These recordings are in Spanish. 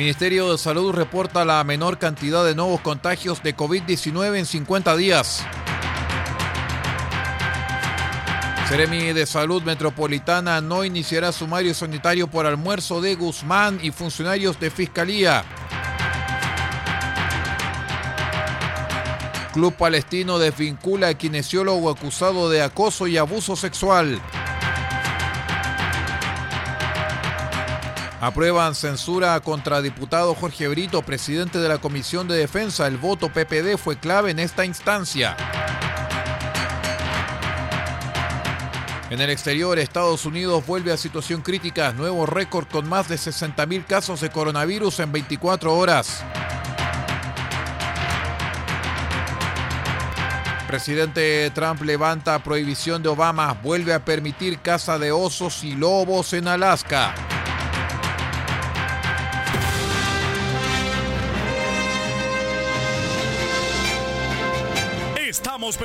Ministerio de Salud reporta la menor cantidad de nuevos contagios de COVID-19 en 50 días. Seremi de Salud Metropolitana no iniciará sumario sanitario por almuerzo de Guzmán y funcionarios de Fiscalía. Club Palestino desvincula a kinesiólogo acusado de acoso y abuso sexual. Aprueban censura contra diputado Jorge Brito, presidente de la Comisión de Defensa. El voto PPD fue clave en esta instancia. En el exterior, Estados Unidos vuelve a situación crítica. Nuevo récord con más de 60.000 casos de coronavirus en 24 horas. Presidente Trump levanta prohibición de Obama. Vuelve a permitir caza de osos y lobos en Alaska.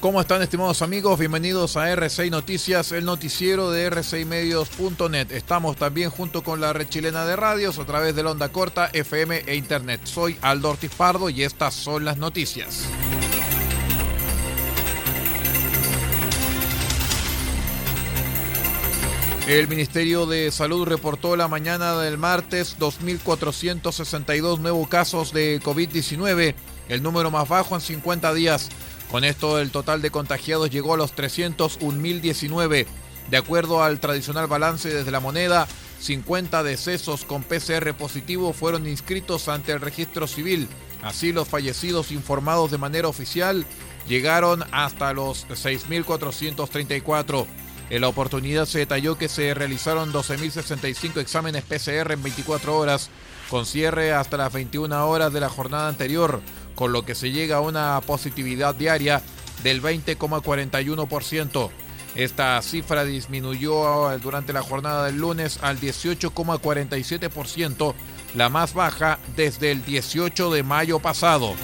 ¿Cómo están estimados amigos? Bienvenidos a R6 Noticias, el noticiero de r6medios.net. Estamos también junto con la red chilena de radios a través de la onda corta, FM e Internet. Soy Aldo Ortiz Pardo y estas son las noticias. El Ministerio de Salud reportó la mañana del martes 2.462 nuevos casos de COVID-19, el número más bajo en 50 días. Con esto el total de contagiados llegó a los 301.019. De acuerdo al tradicional balance desde la moneda, 50 decesos con PCR positivo fueron inscritos ante el registro civil. Así los fallecidos informados de manera oficial llegaron hasta los 6.434. En la oportunidad se detalló que se realizaron 12.065 exámenes PCR en 24 horas, con cierre hasta las 21 horas de la jornada anterior, con lo que se llega a una positividad diaria del 20,41%. Esta cifra disminuyó durante la jornada del lunes al 18,47%, la más baja desde el 18 de mayo pasado.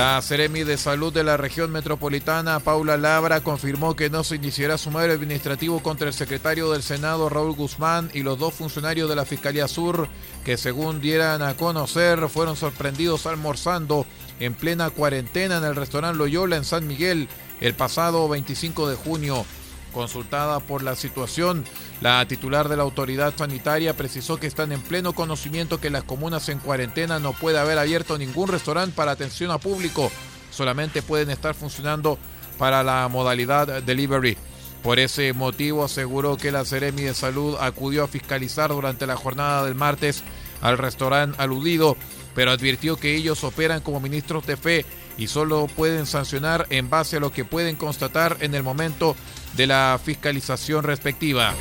La Seremi de Salud de la región metropolitana, Paula Labra, confirmó que no se iniciará sumario administrativo contra el secretario del Senado, Raúl Guzmán, y los dos funcionarios de la Fiscalía Sur, que según dieran a conocer, fueron sorprendidos almorzando en plena cuarentena en el restaurante Loyola en San Miguel el pasado 25 de junio. Consultada por la situación, la titular de la autoridad sanitaria precisó que están en pleno conocimiento que las comunas en cuarentena no puede haber abierto ningún restaurante para atención a público, solamente pueden estar funcionando para la modalidad delivery. Por ese motivo aseguró que la Seremi de Salud acudió a fiscalizar durante la jornada del martes al restaurante aludido, pero advirtió que ellos operan como ministros de fe y solo pueden sancionar en base a lo que pueden constatar en el momento de la fiscalización respectiva.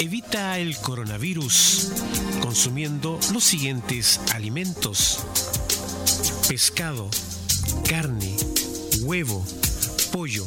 Evita el coronavirus consumiendo los siguientes alimentos. Pescado, carne, huevo, pollo.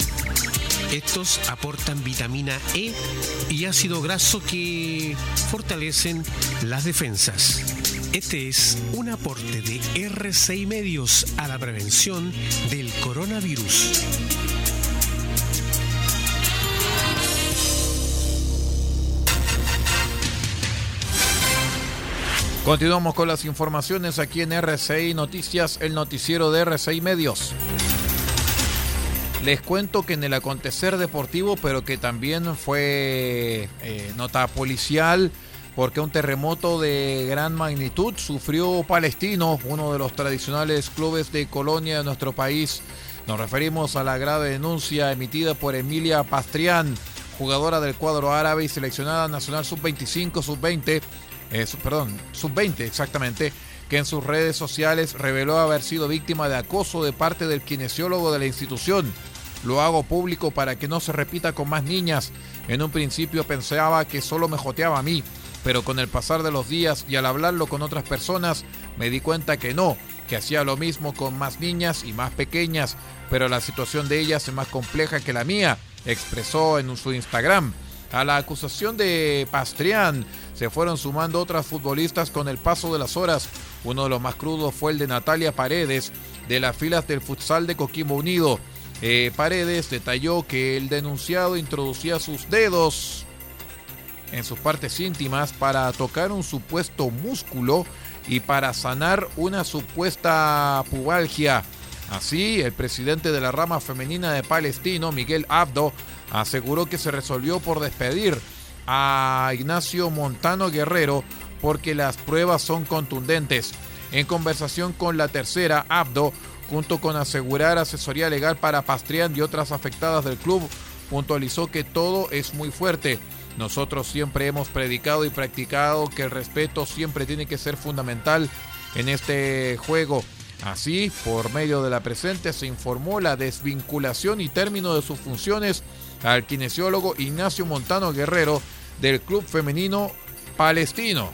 Estos aportan vitamina E y ácido graso que fortalecen las defensas. Este es un aporte de R6 Medios a la prevención del coronavirus. Continuamos con las informaciones aquí en RCI Noticias, el noticiero de RCI Medios. Les cuento que en el acontecer deportivo, pero que también fue eh, nota policial, porque un terremoto de gran magnitud sufrió Palestino, uno de los tradicionales clubes de colonia de nuestro país. Nos referimos a la grave denuncia emitida por Emilia Pastrián, jugadora del cuadro árabe y seleccionada nacional sub-25, sub-20 eh, perdón, sub-20 exactamente, que en sus redes sociales reveló haber sido víctima de acoso de parte del kinesiólogo de la institución. Lo hago público para que no se repita con más niñas. En un principio pensaba que solo me joteaba a mí, pero con el pasar de los días y al hablarlo con otras personas me di cuenta que no, que hacía lo mismo con más niñas y más pequeñas, pero la situación de ellas es más compleja que la mía, expresó en su Instagram. A la acusación de Pastrián se fueron sumando otras futbolistas con el paso de las horas. Uno de los más crudos fue el de Natalia Paredes, de las filas del futsal de Coquimbo Unido. Eh, Paredes detalló que el denunciado introducía sus dedos en sus partes íntimas para tocar un supuesto músculo y para sanar una supuesta pubalgia. Así, el presidente de la rama femenina de Palestino, Miguel Abdo, aseguró que se resolvió por despedir a Ignacio Montano Guerrero porque las pruebas son contundentes. En conversación con la tercera, Abdo, junto con asegurar asesoría legal para Pastrián y otras afectadas del club, puntualizó que todo es muy fuerte. Nosotros siempre hemos predicado y practicado que el respeto siempre tiene que ser fundamental en este juego. Así, por medio de la presente, se informó la desvinculación y término de sus funciones al kinesiólogo Ignacio Montano Guerrero del Club Femenino Palestino.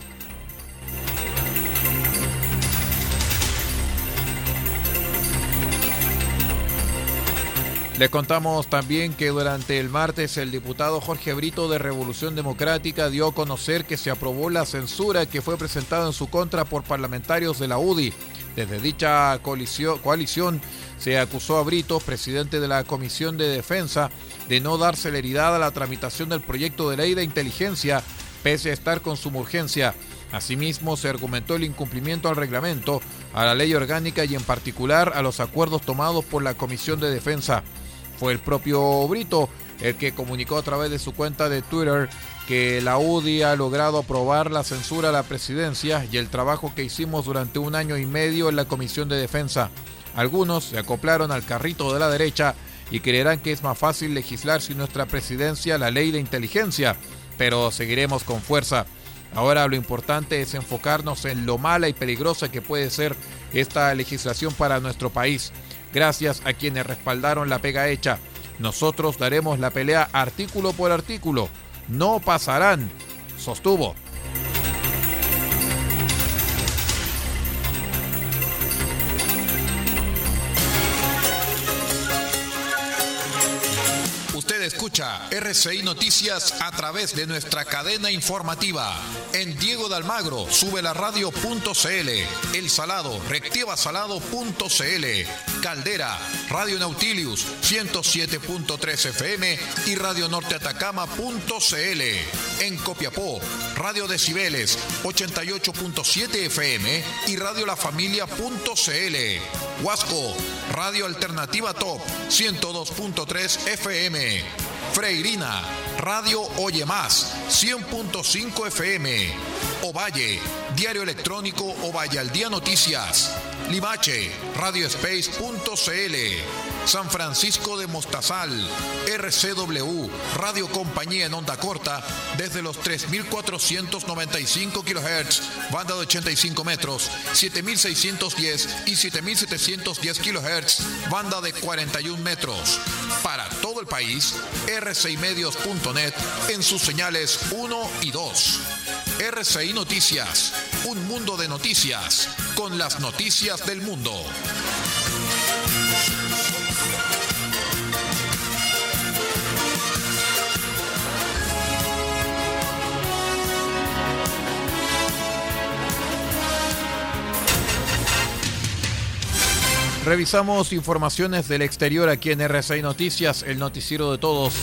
Le contamos también que durante el martes el diputado Jorge Brito de Revolución Democrática dio a conocer que se aprobó la censura que fue presentada en su contra por parlamentarios de la UDI. Desde dicha coalición se acusó a Brito, presidente de la Comisión de Defensa, de no dar celeridad a la tramitación del proyecto de ley de inteligencia, pese a estar con su urgencia. Asimismo, se argumentó el incumplimiento al reglamento, a la ley orgánica y en particular a los acuerdos tomados por la Comisión de Defensa. Fue el propio Brito el que comunicó a través de su cuenta de Twitter que la UDI ha logrado aprobar la censura a la presidencia y el trabajo que hicimos durante un año y medio en la Comisión de Defensa. Algunos se acoplaron al carrito de la derecha y creerán que es más fácil legislar sin nuestra presidencia la ley de inteligencia, pero seguiremos con fuerza. Ahora lo importante es enfocarnos en lo mala y peligrosa que puede ser esta legislación para nuestro país. Gracias a quienes respaldaron la pega hecha. Nosotros daremos la pelea artículo por artículo. No pasarán, sostuvo. escucha RCI Noticias a través de nuestra cadena informativa. En Diego de Almagro, sube la radio.cl. El Salado, reactivasalado.cl. Caldera, Radio Nautilius 107.3 FM y Radio Norte Atacama.cl. En Copiapó, Radio Decibeles 88.7 FM y Radio La Familia.cl. Huasco, Radio Alternativa Top 102.3 FM. Freirina, Radio Oye Más, 100.5 FM. Ovalle, Diario Electrónico Ovalle al Día Noticias. Limache, radiospace.cl, San Francisco de Mostazal, RCW, Radio Compañía en onda corta, desde los 3.495 kHz, banda de 85 metros, 7.610 y 7.710 kHz, banda de 41 metros. Para todo el país, rcimedios.net en sus señales 1 y 2. RCI Noticias, un mundo de noticias, con las noticias del mundo. Revisamos informaciones del exterior aquí en RCI Noticias, el noticiero de todos.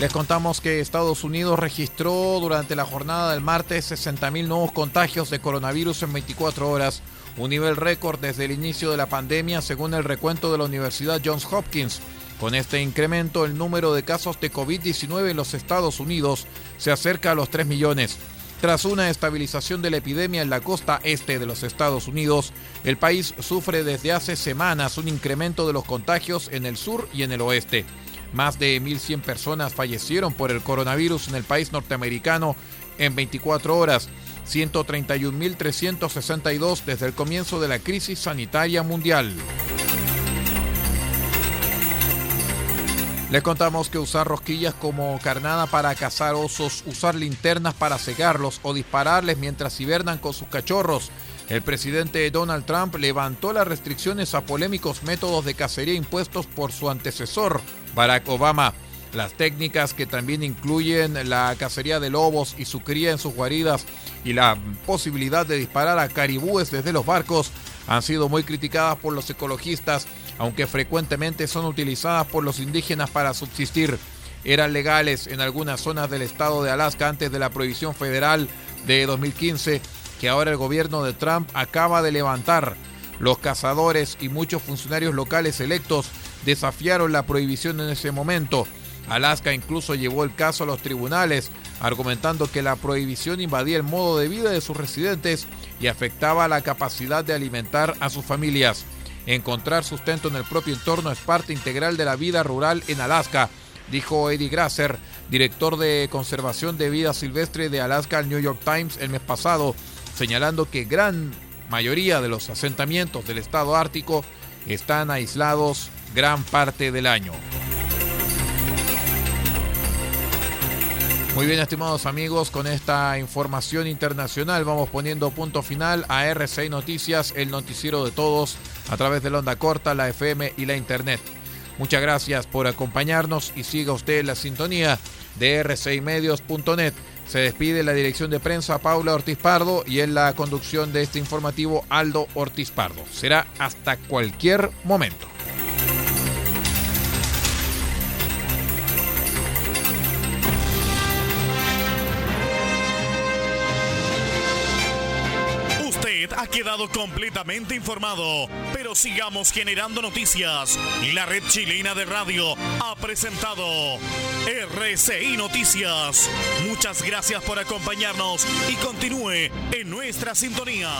Les contamos que Estados Unidos registró durante la jornada del martes 60.000 nuevos contagios de coronavirus en 24 horas, un nivel récord desde el inicio de la pandemia según el recuento de la Universidad Johns Hopkins. Con este incremento, el número de casos de COVID-19 en los Estados Unidos se acerca a los 3 millones. Tras una estabilización de la epidemia en la costa este de los Estados Unidos, el país sufre desde hace semanas un incremento de los contagios en el sur y en el oeste. Más de 1.100 personas fallecieron por el coronavirus en el país norteamericano en 24 horas, 131.362 desde el comienzo de la crisis sanitaria mundial. Les contamos que usar rosquillas como carnada para cazar osos, usar linternas para cegarlos o dispararles mientras hibernan con sus cachorros. El presidente Donald Trump levantó las restricciones a polémicos métodos de cacería impuestos por su antecesor, Barack Obama. Las técnicas que también incluyen la cacería de lobos y su cría en sus guaridas y la posibilidad de disparar a caribúes desde los barcos han sido muy criticadas por los ecologistas, aunque frecuentemente son utilizadas por los indígenas para subsistir. Eran legales en algunas zonas del estado de Alaska antes de la prohibición federal de 2015 que ahora el gobierno de Trump acaba de levantar. Los cazadores y muchos funcionarios locales electos desafiaron la prohibición en ese momento. Alaska incluso llevó el caso a los tribunales, argumentando que la prohibición invadía el modo de vida de sus residentes y afectaba la capacidad de alimentar a sus familias. Encontrar sustento en el propio entorno es parte integral de la vida rural en Alaska, dijo Eddie Grasser, director de conservación de vida silvestre de Alaska al New York Times el mes pasado, señalando que gran mayoría de los asentamientos del estado ártico están aislados gran parte del año. Muy bien, estimados amigos, con esta información internacional vamos poniendo punto final a RCI Noticias, el noticiero de todos, a través de la onda corta, la FM y la Internet. Muchas gracias por acompañarnos y siga usted la sintonía de rcimedios.net. Se despide la dirección de prensa Paula Ortiz Pardo y en la conducción de este informativo Aldo Ortiz Pardo. Será hasta cualquier momento. Completamente informado, pero sigamos generando noticias. La red chilena de radio ha presentado RCI Noticias. Muchas gracias por acompañarnos y continúe en nuestra sintonía.